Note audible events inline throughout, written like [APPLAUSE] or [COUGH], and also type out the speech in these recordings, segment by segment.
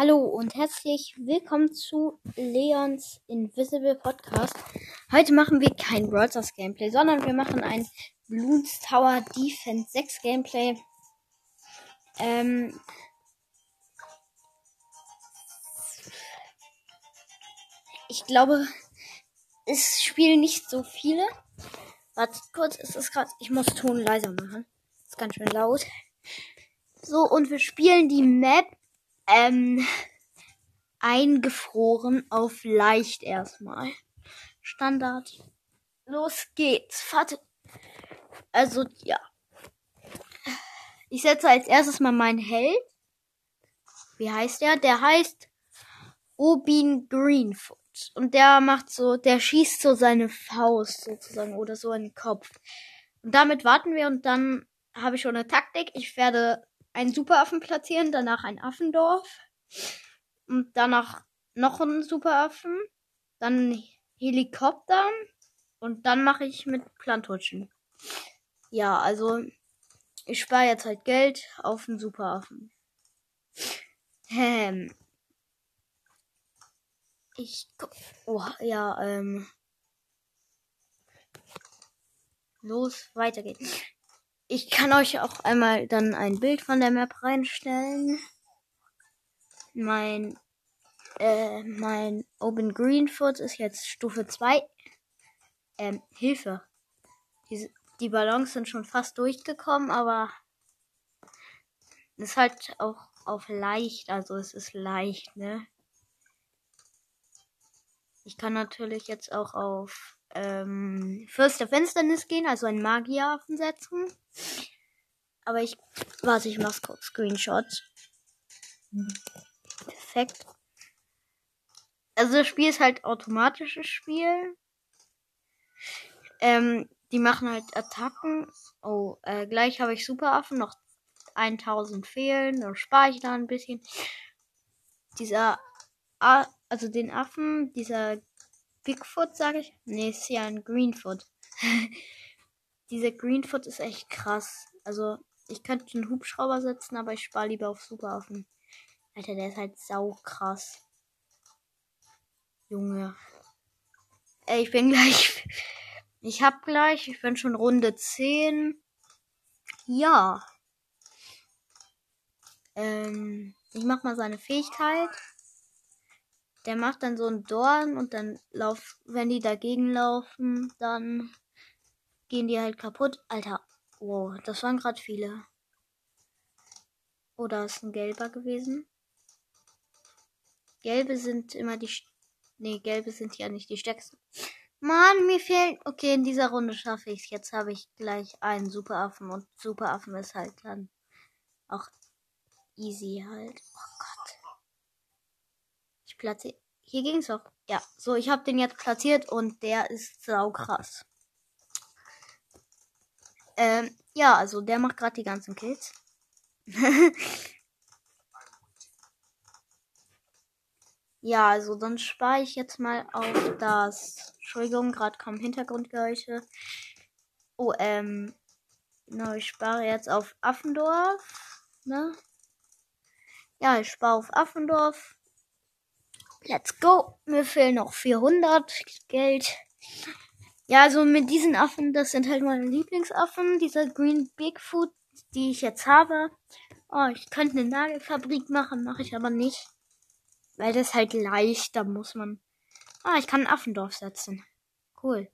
Hallo und herzlich willkommen zu Leons Invisible Podcast. Heute machen wir kein Brawl Stars Gameplay, sondern wir machen ein Bloons Tower Defense 6 Gameplay. Ähm ich glaube, es spielen nicht so viele. Wartet kurz, es ist gerade, ich muss Ton leiser machen. ist ganz schön laut. So, und wir spielen die Map ähm, eingefroren auf leicht erstmal. Standard. Los geht's. Warte. Also, ja. Ich setze als erstes mal meinen Held. Wie heißt der? Der heißt Obin Greenfoot. Und der macht so, der schießt so seine Faust sozusagen oder so in den Kopf. Und damit warten wir und dann habe ich schon eine Taktik. Ich werde einen Superaffen platzieren, danach ein Affendorf und danach noch einen Superaffen, dann Helikopter und dann mache ich mit Plantutschen. Ja, also ich spare jetzt halt Geld auf einen Superaffen. Ähm. Ich. Oh, ja, ähm. Los, weiter geht's. Ich kann euch auch einmal dann ein Bild von der Map reinstellen. Mein, äh, mein Open Greenfoot ist jetzt Stufe 2. Ähm, Hilfe. Die, die Ballons sind schon fast durchgekommen, aber ist halt auch auf leicht, also es ist leicht, ne? Ich kann natürlich jetzt auch auf ähm, Fürst der Finsternis gehen, also einen Magieraffen setzen. Aber ich, warte, ich mach's kurz Screenshots. Perfekt. Also das Spiel ist halt automatisches Spiel. Ähm, die machen halt Attacken. Oh, äh, gleich habe ich Superaffen, noch 1000 fehlen. Dann spare ich da ein bisschen. Dieser, A also den Affen, dieser Bigfoot, sage ich. Nee, ist ja ein Greenfoot. [LAUGHS] Dieser Greenfoot ist echt krass. Also, ich könnte den Hubschrauber setzen, aber ich spare lieber auf Superaffen. Alter, der ist halt sau krass. Junge. Ey, ich bin [LAUGHS] gleich. Ich hab gleich. Ich bin schon Runde 10. Ja. Ähm, ich mach mal seine Fähigkeit der macht dann so einen Dorn und dann lauf, wenn die dagegen laufen, dann gehen die halt kaputt. Alter, wow, das waren gerade viele. Oder ist ein gelber gewesen? Gelbe sind immer die. Nee, gelbe sind ja nicht die stärksten. Mann, mir fehlt. Okay, in dieser Runde schaffe ich es. Jetzt habe ich gleich einen Superaffen und Superaffen ist halt dann auch easy halt. Oh Gott platziert. Hier ging es doch. Ja, so, ich habe den jetzt platziert und der ist sau krass. Ähm, ja, also der macht gerade die ganzen Kills. [LAUGHS] ja, also dann spare ich jetzt mal auf das. Entschuldigung, gerade kommen Hintergrundgeräusche. Oh, ähm. No, ich spare jetzt auf Affendorf. Ne? Ja, ich spare auf Affendorf. Let's go. Mir fehlen noch 400 Geld. Ja, also mit diesen Affen, das sind halt meine Lieblingsaffen. Dieser Green Bigfoot, die ich jetzt habe. Oh, ich könnte eine Nagelfabrik machen, mache ich aber nicht. Weil das halt leicht, da muss man. Ah, ich kann ein Affendorf setzen. Cool.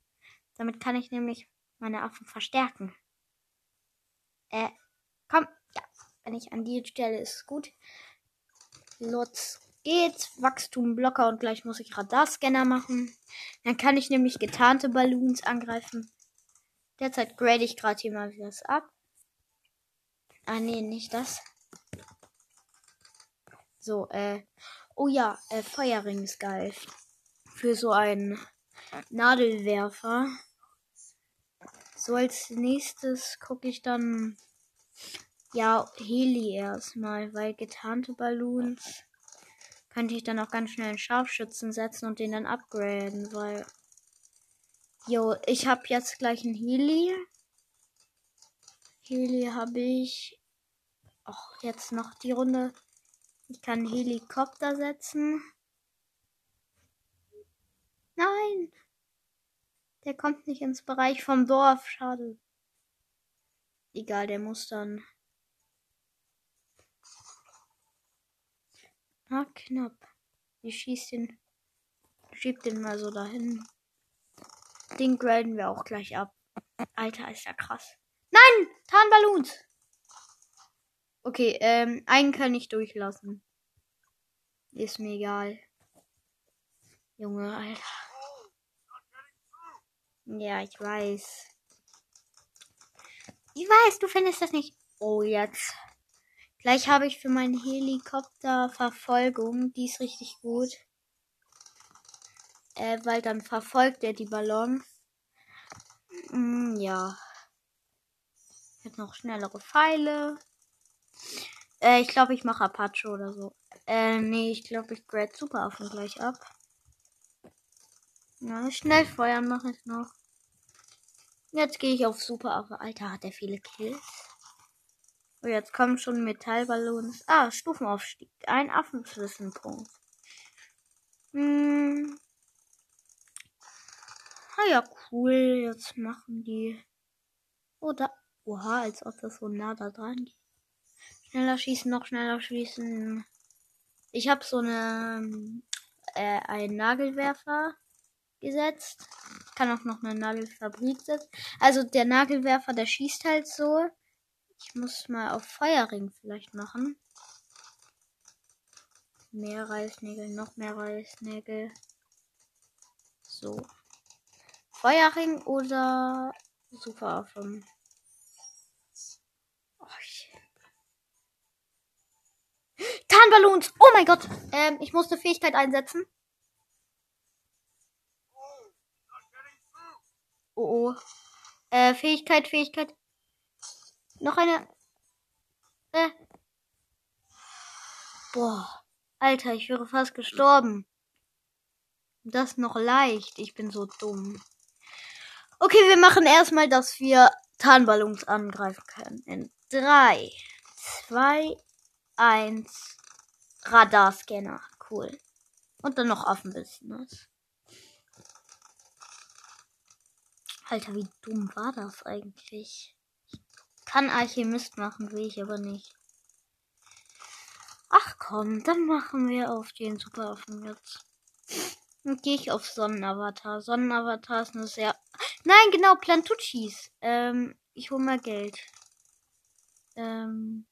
Damit kann ich nämlich meine Affen verstärken. Äh, komm. Ja, wenn ich an die Stelle ist gut. Let's geht's. Wachstumblocker und gleich muss ich Radarscanner machen. Dann kann ich nämlich getarnte Balloons angreifen. Derzeit grade ich gerade hier mal was ab. Ah, nee, nicht das. So, äh. Oh ja, äh, Feuerring ist geil. Für so einen Nadelwerfer. So, als nächstes gucke ich dann. Ja, Heli erstmal, weil getarnte Balloons könnte ich dann auch ganz schnell einen Scharfschützen setzen und den dann upgraden, weil. Jo, ich habe jetzt gleich einen Heli. Heli habe ich. Och, jetzt noch die Runde. Ich kann Helikopter setzen. Nein! Der kommt nicht ins Bereich vom Dorf. Schade. Egal, der muss dann. Na, knapp. Ich schieß den. Schieb den mal so dahin. Den graden wir auch gleich ab. Alter, ist ja krass. Nein! Tarnballons! Okay, ähm, einen kann ich durchlassen. Ist mir egal. Junge, Alter. Ja, ich weiß. Ich weiß, du findest das nicht. Oh, jetzt. Gleich habe ich für meinen Helikopter Verfolgung. Die ist richtig gut. Äh, weil dann verfolgt er die Ballons. Mm, ja. Jetzt noch schnellere Pfeile. Äh, ich glaube, ich mache Apache oder so. Äh, nee, ich glaube, ich grade Superaffen gleich ab. Ja, schnell feuern mache ich noch. Jetzt gehe ich auf Superaffe. Alter, hat er viele Kills. Oh, jetzt kommen schon Metallballons. Ah, Stufenaufstieg. Ein Affenflissenpunkt. Hm. Ah ja, cool. Jetzt machen die. Oder. Oh, Oha, als ob das so nah da dran geht. Schneller schießen, noch schneller schießen. Ich habe so eine. Äh, einen Nagelwerfer gesetzt. Kann auch noch eine Nagelfabrik setzen. Also der Nagelwerfer, der schießt halt so. Ich muss mal auf Feuerring vielleicht machen. Mehr Reißnägel, noch mehr Reißnägel. So. Feuerring oder super auf dem. Oh, Tarnballons! Oh mein Gott! Ähm, ich musste Fähigkeit einsetzen. Oh oh. Äh, Fähigkeit, Fähigkeit. Noch eine. Äh. Boah. Alter, ich wäre fast gestorben. Das noch leicht. Ich bin so dumm. Okay, wir machen erstmal, dass wir Tarnballons angreifen können. In 3, 2, 1. Radarscanner. Cool. Und dann noch Affenbusiness. Alter, wie dumm war das eigentlich? Kann Alchemist machen, will ich aber nicht. Ach komm, dann machen wir auf den Superaffen jetzt. Und gehe ich auf Sonnenavatar. Sonnenavatar ist eine sehr. Nein, genau, Plantuccis. Ähm, ich hole mal Geld. Ähm.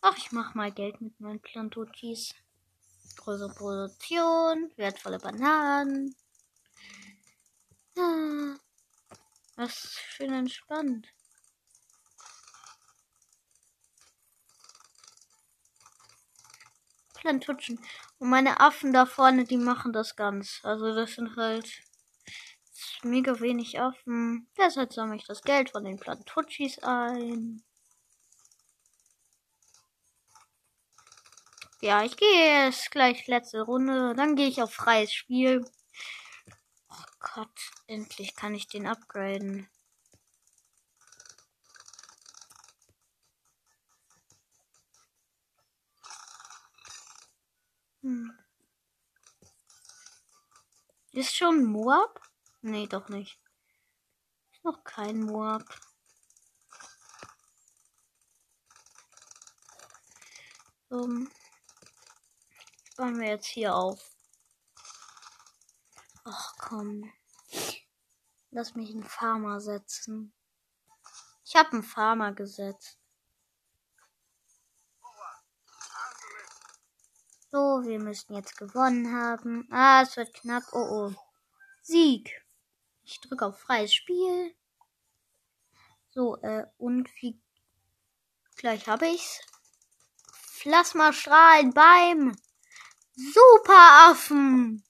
Ach, ich mach mal Geld mit meinen Plantuccis. Größere Produktion, wertvolle Bananen. Ah, was schön entspannt. Plantutschen. Und meine Affen da vorne, die machen das ganz. Also das sind halt mega wenig Affen. Deshalb sammle ich das Geld von den Plantutschis ein. Ja, ich gehe jetzt gleich letzte Runde. Dann gehe ich auf freies Spiel. Gott, endlich kann ich den upgraden. Hm. Ist schon Moab? Nee, doch nicht. Ist noch kein Moab. Um, bauen wir jetzt hier auf. Ach komm. Lass mich einen Farmer setzen. Ich habe einen Farmer gesetzt. So, wir müssen jetzt gewonnen haben. Ah, es wird knapp. Oh oh. Sieg. Ich drücke auf freies Spiel. So, äh, und wie gleich habe ich's. Plasmastrahlen beim Superaffen.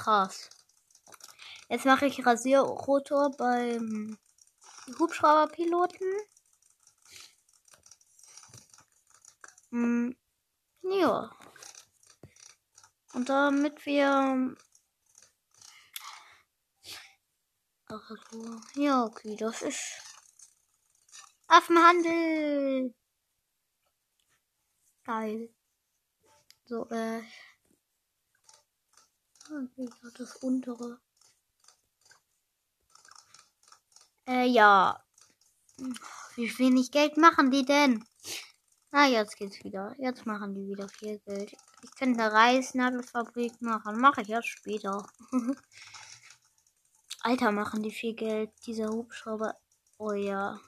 Krass. Jetzt mache ich Rasierrotor beim Hubschrauberpiloten. Hm, ja. Und damit wir. Ja, okay, das ist. Affenhandel! Geil. So, äh. Das untere. Äh, ja. Wie wenig Geld machen die denn? Ah, jetzt geht's wieder. Jetzt machen die wieder viel Geld. Ich könnte eine Reisnagelfabrik machen. Mache ich erst später. [LAUGHS] Alter, machen die viel Geld. Dieser Hubschrauber. Oh ja.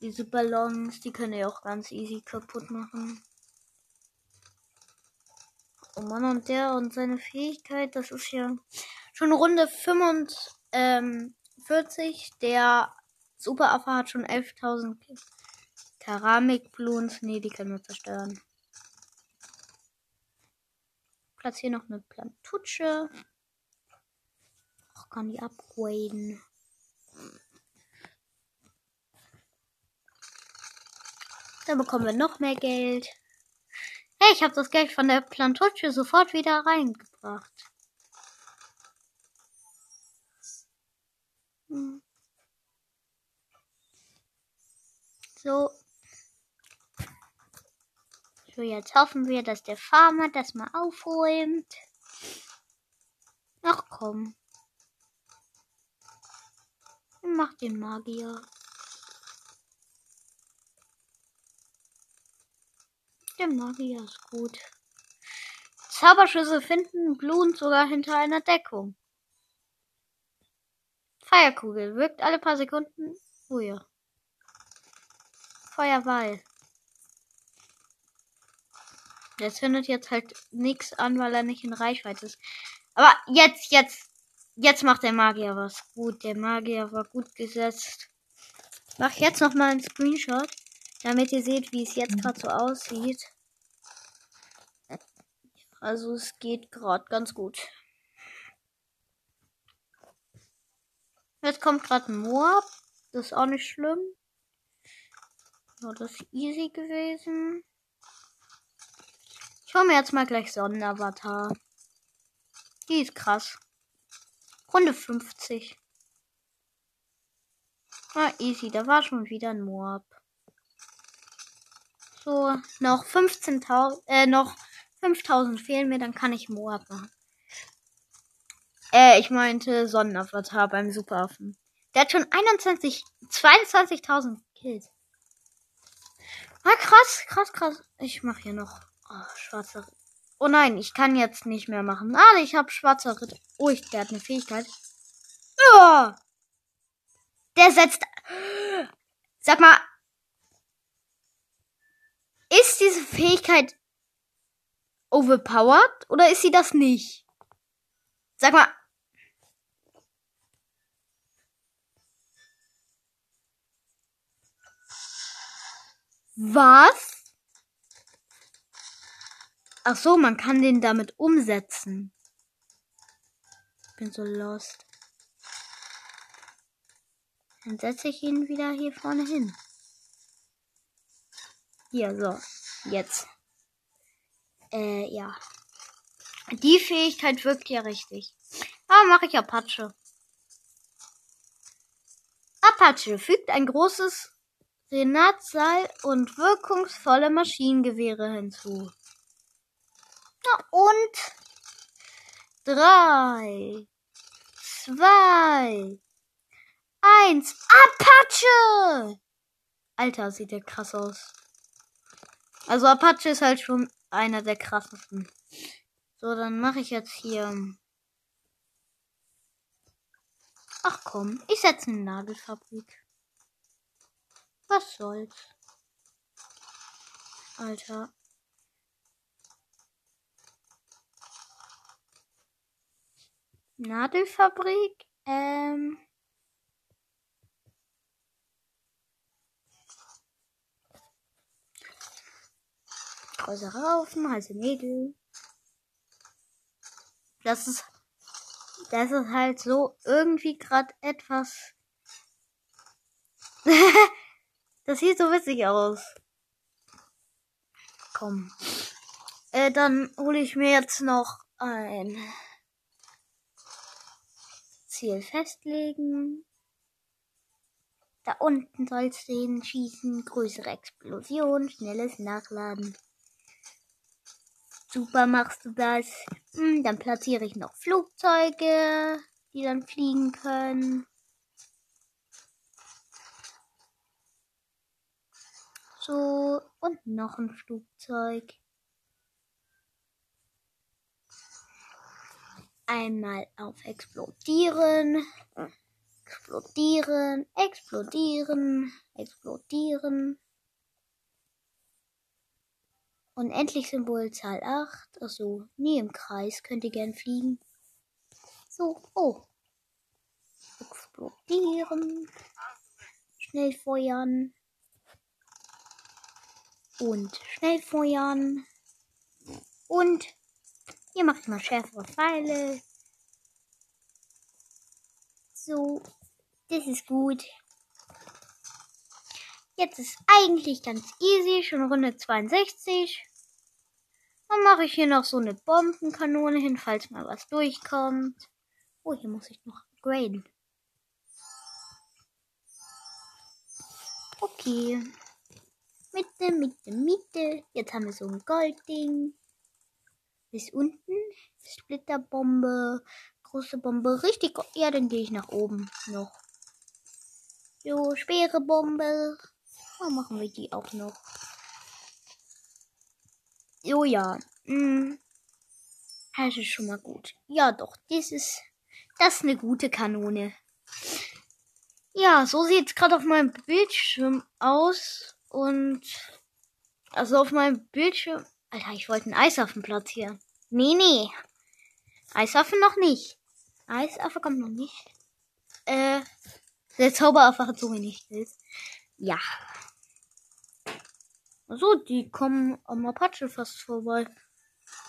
Diese Ballons, die können ja auch ganz easy kaputt machen. Oh Mann, und der und seine Fähigkeit, das ist ja schon Runde 45. Ähm, der Superaffe hat schon 11.000 Keramikbluens. Nee, die können wir zerstören. Platziere noch eine Plantutsche. Ach, kann die upgraden. Dann bekommen wir noch mehr Geld. Hey, ich habe das Geld von der Plantutsche sofort wieder reingebracht. Hm. So. So, jetzt hoffen wir, dass der Farmer das mal aufräumt. Ach komm. Mach den Magier. Der Magier ist gut. Zauberschüsse finden Blumen sogar hinter einer Deckung. Feierkugel wirkt alle paar Sekunden. Oh ja. Feuerball. Der zündet jetzt halt nichts an, weil er nicht in Reichweite ist. Aber jetzt, jetzt, jetzt macht der Magier was. Gut, der Magier war gut gesetzt. Mach jetzt noch mal einen Screenshot. Damit ihr seht, wie es jetzt mhm. gerade so aussieht. Also es geht gerade ganz gut. Jetzt kommt gerade ein Moab. Das ist auch nicht schlimm. So, das ist easy gewesen. Ich hole mir jetzt mal gleich Sonnenavatar. Die ist krass. Runde 50. Ah, easy. Da war schon wieder ein Moab. So, noch 15.000, äh, noch 5.000 fehlen mir, dann kann ich Moab machen. Äh, ich meinte Sonnenavatar beim Superaffen. Der hat schon 21, 22.000 Kills. Ah, krass, krass, krass. Ich mache hier noch oh, schwarzer Oh nein, ich kann jetzt nicht mehr machen. Ah, ich habe schwarzer Ritter. Oh, ich, der hat eine Fähigkeit. Oh! Der setzt. Sag mal, ist diese Fähigkeit overpowered oder ist sie das nicht? Sag mal. Was? Ach so, man kann den damit umsetzen. Bin so lost. Dann setze ich ihn wieder hier vorne hin. Hier, so. Jetzt. Äh, ja. Die Fähigkeit wirkt ja richtig. Aber mache ich Apache. Apache fügt ein großes Renatseil und wirkungsvolle Maschinengewehre hinzu. Na und drei, zwei, eins, Apache! Alter, sieht der krass aus. Also Apache ist halt schon einer der krassesten. So, dann mache ich jetzt hier. Ach komm, ich setze eine Nagelfabrik. Was soll's? Alter. Nadelfabrik? Ähm. Größere Haufen, heiße Nägel. Das ist, das ist halt so irgendwie gerade etwas. [LAUGHS] das sieht so witzig aus. Komm. Äh, dann hole ich mir jetzt noch ein Ziel festlegen. Da unten sollst du hinschießen. Größere Explosion, schnelles Nachladen. Super machst du das. Hm, dann platziere ich noch Flugzeuge, die dann fliegen können. So, und noch ein Flugzeug. Einmal auf Explodieren. Explodieren, explodieren, explodieren. Unendlich Symbol Zahl 8. Achso, nie im Kreis. Könnt ihr gern fliegen. So, oh. Explodieren. Schnell feuern. Und schnell feuern. Und hier mache ich mal schärfere Pfeile. So, das ist gut. Jetzt ist eigentlich ganz easy, schon Runde 62. Dann mache ich hier noch so eine Bombenkanone hin, falls mal was durchkommt. Oh, hier muss ich noch graden. Okay. Mitte, Mitte, Mitte. Jetzt haben wir so ein Goldding. Bis unten. Splitterbombe. Große Bombe. Richtig. Ja, dann gehe ich nach oben noch. So, schwere Bombe. Dann machen wir die auch noch. Oh ja. Hm. Das ist schon mal gut. Ja, doch. Das ist, das ist eine gute Kanone. Ja, so sieht es gerade auf meinem Bildschirm aus. Und also auf meinem Bildschirm. Alter, ich wollte einen Eisaffen platzieren. Nee, nee. Eisaffe noch nicht. Eisaffe kommt noch nicht. Äh, der Zauberaffe hat so wenig Skills. Ja. So, die kommen am Apache fast vorbei.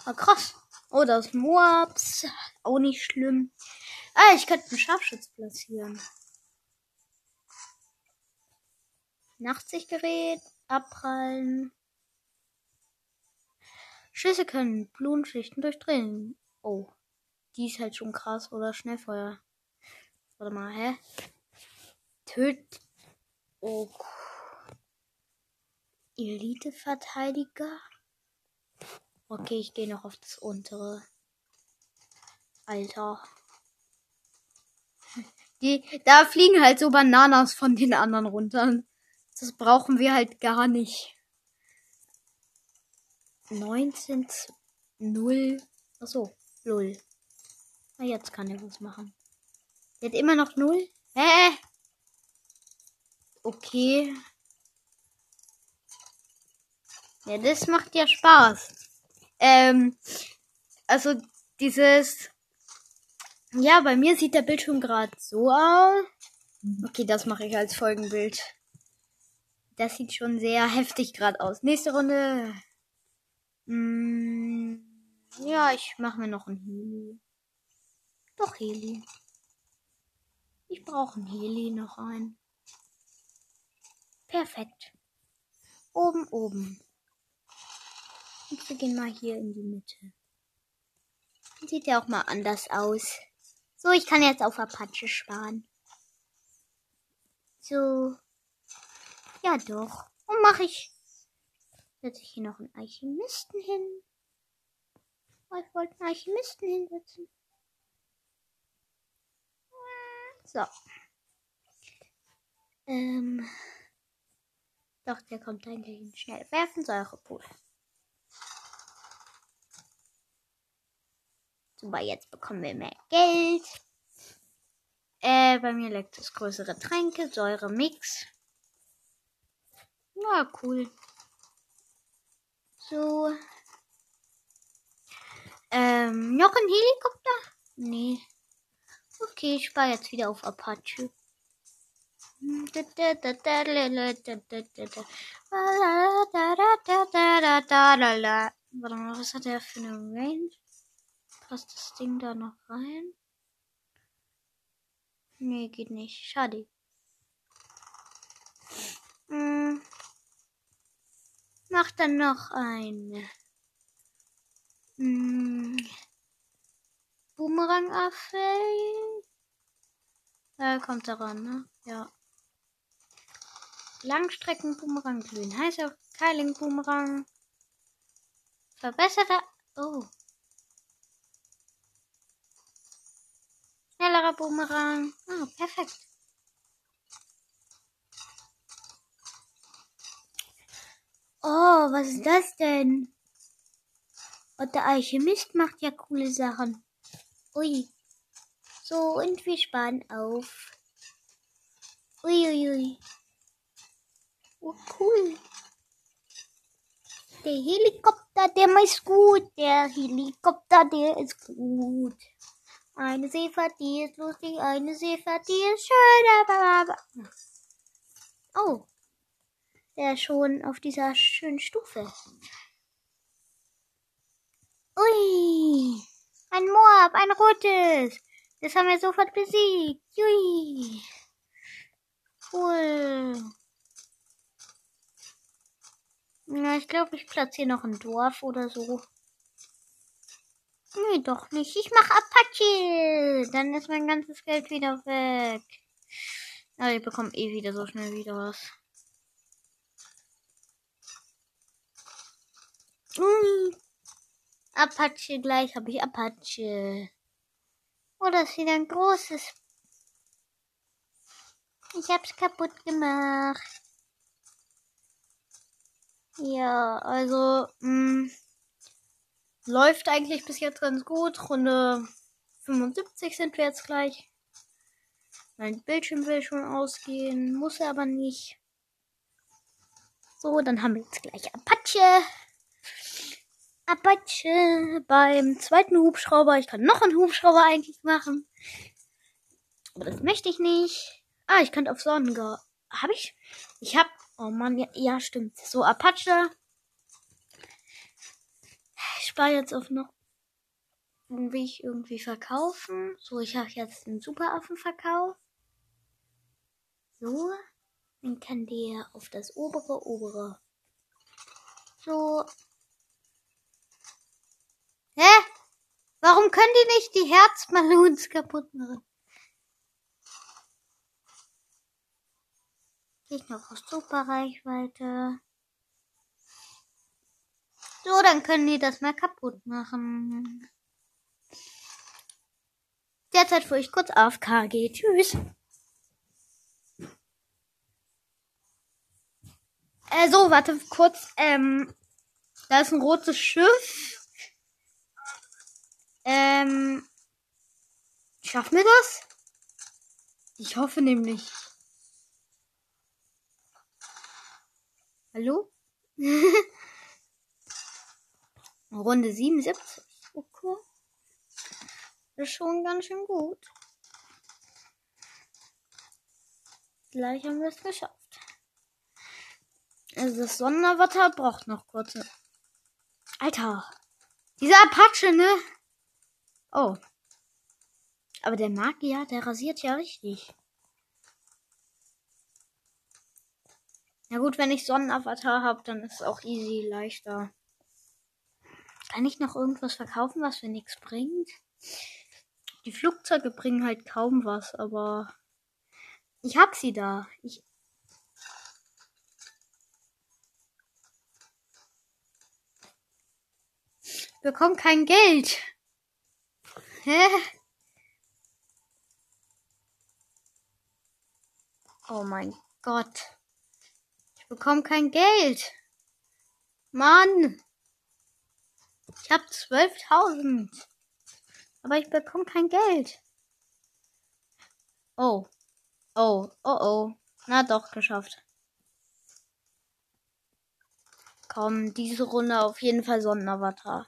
Ah, krass. Oh, das ist Moabs. Auch nicht schlimm. Ah, ich könnte einen Scharfschütz platzieren. Nachtsichtgerät. Abprallen. Schüsse können Blutenschichten durchdringen. Oh. Die ist halt schon krass. Oder Schnellfeuer. Warte mal, hä? Töt. Oh. Elite-Verteidiger. Okay, ich gehe noch auf das untere. Alter. [LAUGHS] Die, da fliegen halt so Bananas von den anderen runter. Das brauchen wir halt gar nicht. 19, 0. Achso, 0. Na, jetzt kann er was machen. Hat immer noch 0. Hä? Okay. Ja, das macht ja Spaß. Ähm, also dieses. Ja, bei mir sieht der Bildschirm gerade so aus. Okay, das mache ich als Folgenbild. Das sieht schon sehr heftig gerade aus. Nächste Runde. Hm, ja, ich mache mir noch ein Heli. Doch Heli. Ich brauche ein Heli noch ein. Perfekt. Oben, oben. Und wir gehen mal hier in die Mitte. Sieht ja auch mal anders aus. So, ich kann jetzt auf Apache sparen. So. Ja, doch. Und mache ich. Setze ich hier noch einen Alchemisten hin. Oh, ich wollte einen Alchemisten hinsetzen. So. Ähm. Doch, der kommt eigentlich schnell. Werfen Säurepool. Super, jetzt bekommen wir mehr Geld. Äh, bei mir leckt es größere Tränke, Säure, Mix. Na, cool. So. Ähm, noch ein Helikopter? Nee. Okay, ich spare jetzt wieder auf Apache. Was hat er für eine Range? Passt das Ding da noch rein? Nee, geht nicht. Schade. Hm. Mach dann noch ein hm. Boomerang-Affe. Da kommt er ran, ne? Ja. Langstreckenboomerang, glühen heißer Keiling-Boomerang. Verbesserter. Oh. Schnellerer Boomerang. Ah, perfekt. Oh, was ist das denn? Und der Alchemist macht ja coole Sachen. Ui. So, und wir sparen auf. Uiuiui. Ui, ui. Oh, cool. Der Helikopter, der ist gut. Der Helikopter, der ist gut. Eine Seefahrt, die ist lustig. Eine Seefahrt, die ist schön. Aber, Oh. Der ist schon auf dieser schönen Stufe. Ui. Ein Moab, ein rotes. Das haben wir sofort besiegt. Ui. Cool. Na, ich glaube, ich platziere noch ein Dorf oder so. Nee, doch nicht. Ich mache Apache. Dann ist mein ganzes Geld wieder weg. Aber ich bekomme eh wieder so schnell wieder was. Ui. Apache, gleich habe ich Apache. Oh, das ist wieder ein großes. Ich hab's kaputt gemacht. Ja, also mh, mm, läuft eigentlich bis jetzt ganz gut. Runde 75 sind wir jetzt gleich. Mein Bildschirm will schon ausgehen, muss er aber nicht. So, dann haben wir jetzt gleich Apache. Apache beim zweiten Hubschrauber. Ich kann noch einen Hubschrauber eigentlich machen. Aber das möchte ich nicht. Ah, ich könnte auf Sonnen. Habe ich? Ich habe Oh Mann, ja, ja, stimmt. So, Apache. Spare jetzt auf noch irgendwie ich irgendwie verkaufen. So, ich habe jetzt den Superaffenverkauf. So, dann kann der auf das obere, obere. So. Hä? Warum können die nicht die Herzballons kaputt machen? Ich noch aus super Reichweite. So, dann können die das mal kaputt machen. Derzeit, wo ich kurz auf KG. Tschüss. Äh, so, warte kurz. Ähm, da ist ein rotes Schiff. Ähm, schaffen wir das? Ich hoffe nämlich. Hallo? [LAUGHS] Runde 77. Okay. Ist schon ganz schön gut. Gleich haben wir es geschafft. Also das Sonnenavatar braucht noch kurze. Alter. Dieser Apache, ne? Oh. Aber der Magier, der rasiert ja richtig. Na gut, wenn ich Sonnenavatar habe, dann ist es auch easy leichter. Kann ich noch irgendwas verkaufen, was mir nichts bringt? Die Flugzeuge bringen halt kaum was, aber ich hab sie da. Ich bekomme kein Geld. Hä? Oh mein Gott bekomme kein Geld. Mann. Ich habe 12.000. Aber ich bekomme kein Geld. Oh. Oh, oh, oh. Na doch, geschafft. Komm, diese Runde auf jeden Fall Sonnenavatar.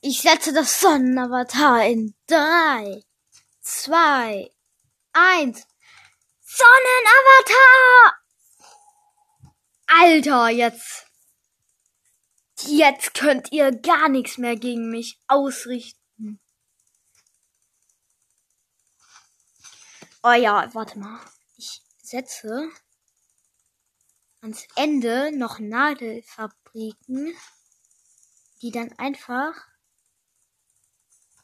Ich setze das Sonnenavatar in drei, zwei, eins. Sonnenavatar! Alter, jetzt. Jetzt könnt ihr gar nichts mehr gegen mich ausrichten. Oh ja, warte mal. Ich setze ans Ende noch Nadelfabriken, die dann einfach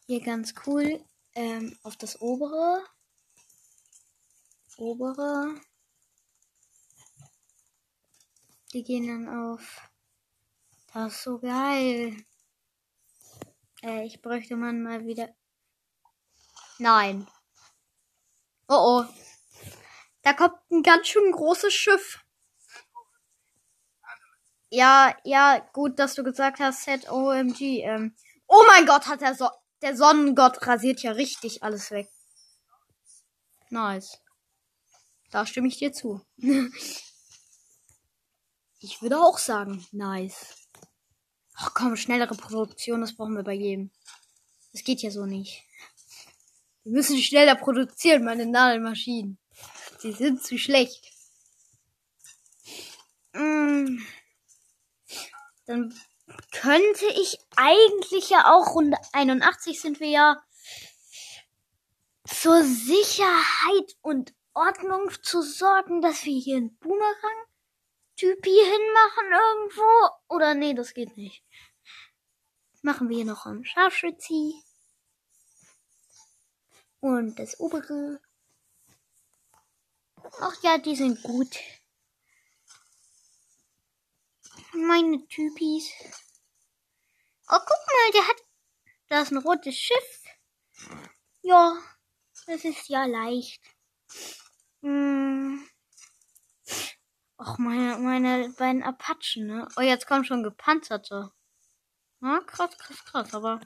hier ganz cool ähm, auf das obere, obere die gehen dann auf. Das so geil. Äh, ich bräuchte man mal wieder. Nein. Oh oh. Da kommt ein ganz schön großes Schiff. Ja, ja, gut, dass du gesagt hast, ZOMG. Ähm. Oh mein Gott, hat der, so der Sonnengott rasiert ja richtig alles weg. Nice. Da stimme ich dir zu. [LAUGHS] ich würde auch sagen, nice. Ach komm, schnellere Produktion, das brauchen wir bei jedem. Das geht ja so nicht. Wir müssen schneller produzieren, meine Nadelmaschinen. Sie sind zu schlecht. Mm. Dann könnte ich eigentlich ja auch Runde 81 sind wir ja zur Sicherheit und Ordnung zu sorgen, dass wir hier einen Boomerang-Typi hinmachen irgendwo. Oder nee, das geht nicht. Machen wir hier noch einen Scharfschützi. Und das obere. Ach ja, die sind gut. Meine Typis. Oh, guck mal, der hat. Da ist ein rotes Schiff. Ja, das ist ja leicht. Hm. Och, meine, meine beiden Apachen, ne? Oh, jetzt kommen schon gepanzerte. Ja, krass, krass, krass, aber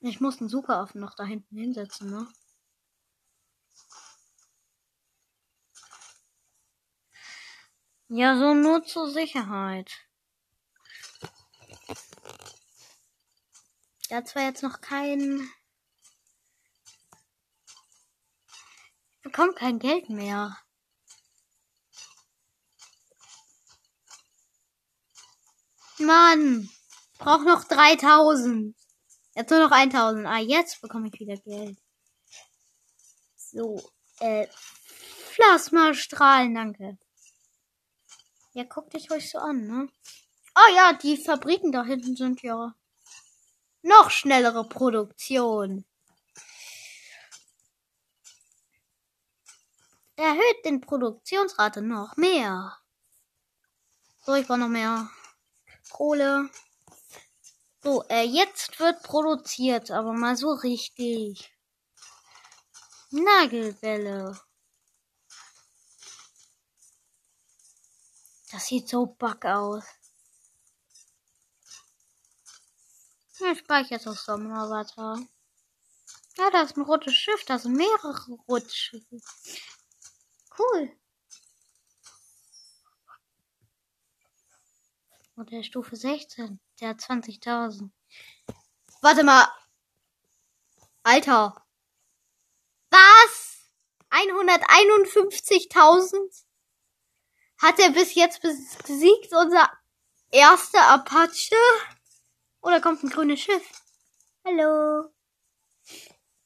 ich muss einen Superaffen noch da hinten hinsetzen, ne? Ja, so nur zur Sicherheit. Da hat zwar jetzt noch kein. Ich bekomme kein Geld mehr. Mann, brauch noch 3000. Jetzt nur noch 1000. Ah, jetzt bekomme ich wieder Geld. So, äh, Plasmastrahlen, danke. Ja, guck dich ruhig so an, ne? Oh ja, die Fabriken da hinten sind ja noch schnellere Produktion. Erhöht den Produktionsrate noch mehr. So, ich brauche noch mehr Kohle. So, äh, jetzt wird produziert, aber mal so richtig. Nagelbälle. Das sieht so back aus. Ich speichere jetzt auf Sommeravatar. Ja, da ist ein rotes Schiff. Da sind mehrere rote Schiffe. Cool. Und der Stufe 16. Der hat 20.000. Warte mal. Alter. Was? 151.000? Hat er bis jetzt besiegt, unser erster Apache? Oder kommt ein grünes Schiff? Hallo.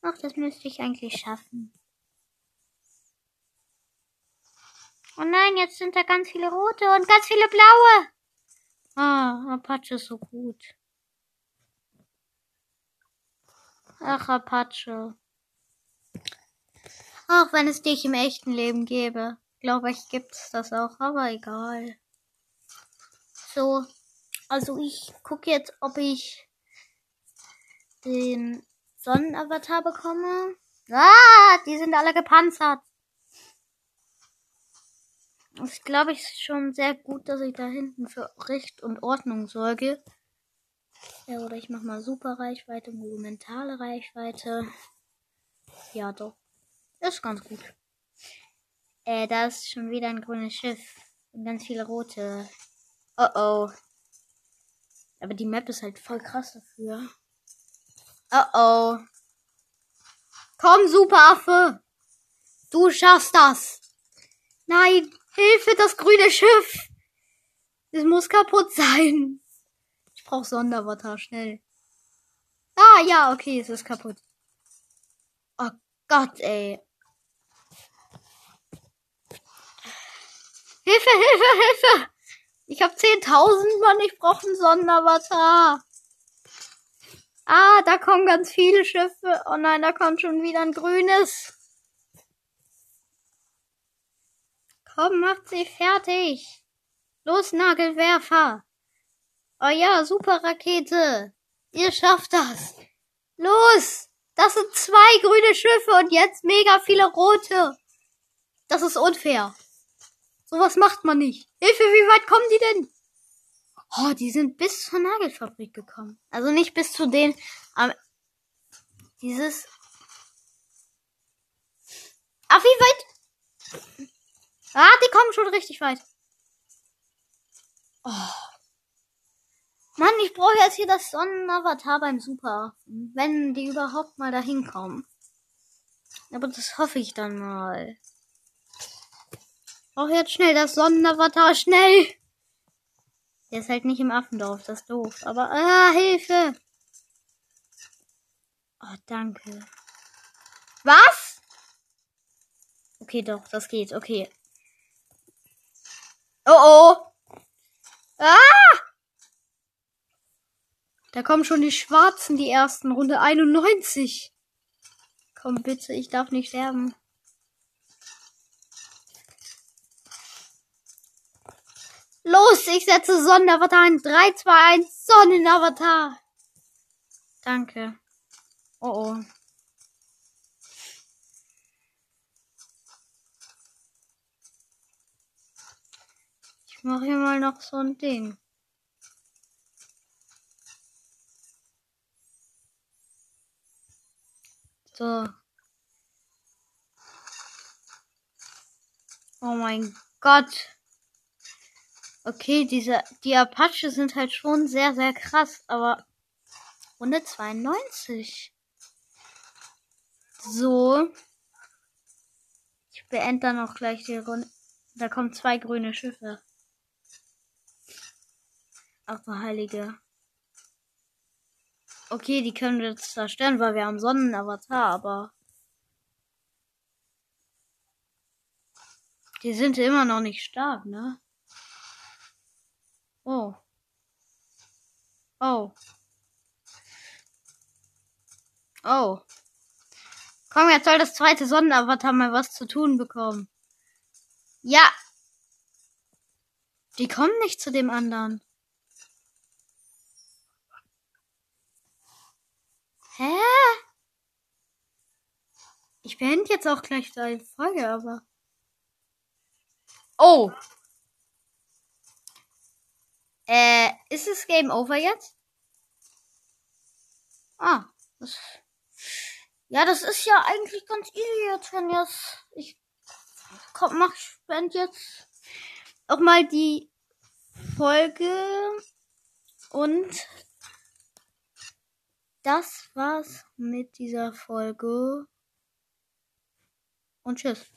Ach, das müsste ich eigentlich schaffen. Oh nein, jetzt sind da ganz viele rote und ganz viele blaue. Ah, Apache ist so gut. Ach, Apache. Auch wenn es dich im echten Leben gäbe glaube ich, gibt's das auch, aber egal. So, also ich gucke jetzt, ob ich den Sonnenavatar bekomme. Ah, die sind alle gepanzert. Ich glaube, ich schon sehr gut, dass ich da hinten für Recht und Ordnung sorge. Ja, oder ich mache mal super Reichweite, monumentale Reichweite. Ja, doch. Ist ganz gut. Äh, da ist schon wieder ein grünes Schiff. Und ganz viele rote. Oh oh. Aber die Map ist halt voll krass dafür. Oh oh. Komm, Superaffe! Du schaffst das! Nein! Hilfe, das grüne Schiff! Es muss kaputt sein. Ich brauch Sonderwater, schnell. Ah, ja, okay, es ist kaputt. Oh Gott, ey. Hilfe, Hilfe, Hilfe! Ich hab 10.000, Mann, ich brauche einen Sonderavatar. Ah, da kommen ganz viele Schiffe. Oh nein, da kommt schon wieder ein grünes. Komm, macht sie fertig. Los, Nagelwerfer. Oh ja, super Rakete. Ihr schafft das. Los. Das sind zwei grüne Schiffe und jetzt mega viele rote. Das ist unfair. Sowas macht man nicht. Hilfe, wie weit kommen die denn? Oh, die sind bis zur Nagelfabrik gekommen. Also nicht bis zu den, ähm, dieses. Ah, wie weit? Ah, die kommen schon richtig weit. Oh. Mann, ich brauche jetzt hier das Sonnenavatar beim Super. Wenn die überhaupt mal dahin kommen. Aber das hoffe ich dann mal. Auch jetzt schnell das Sonnenavatar, schnell! Der ist halt nicht im Affendorf, das ist doof. Aber, ah, Hilfe! Oh, danke. Was? Okay, doch, das geht, okay. Oh, oh! Ah! Da kommen schon die Schwarzen, die ersten. Runde 91. Komm bitte, ich darf nicht sterben. Los, ich setze Sonnenavatar in 3, 2, 1, Sonnenavatar. Danke. Oh oh. Ich mache hier mal noch so ein Ding. So. Oh mein Gott. Okay, diese, die Apache sind halt schon sehr, sehr krass, aber Runde 92. So. Ich beende dann auch gleich die Runde. Da kommen zwei grüne Schiffe. Ach du Heilige. Okay, die können wir jetzt zerstören, weil wir haben Sonnenavatar, aber. Die sind immer noch nicht stark, ne? Oh. Oh. Oh. Komm, jetzt soll das zweite Sonnenavatar mal was zu tun bekommen. Ja. Die kommen nicht zu dem anderen. Hä? Ich beende jetzt auch gleich die Folge, aber. Oh. Äh, ist es Game Over jetzt? Ah, das. Ja, das ist ja eigentlich ganz easy jetzt, wenn jetzt. Ich komm, mach spend jetzt auch mal die Folge und das war's mit dieser Folge. Und tschüss.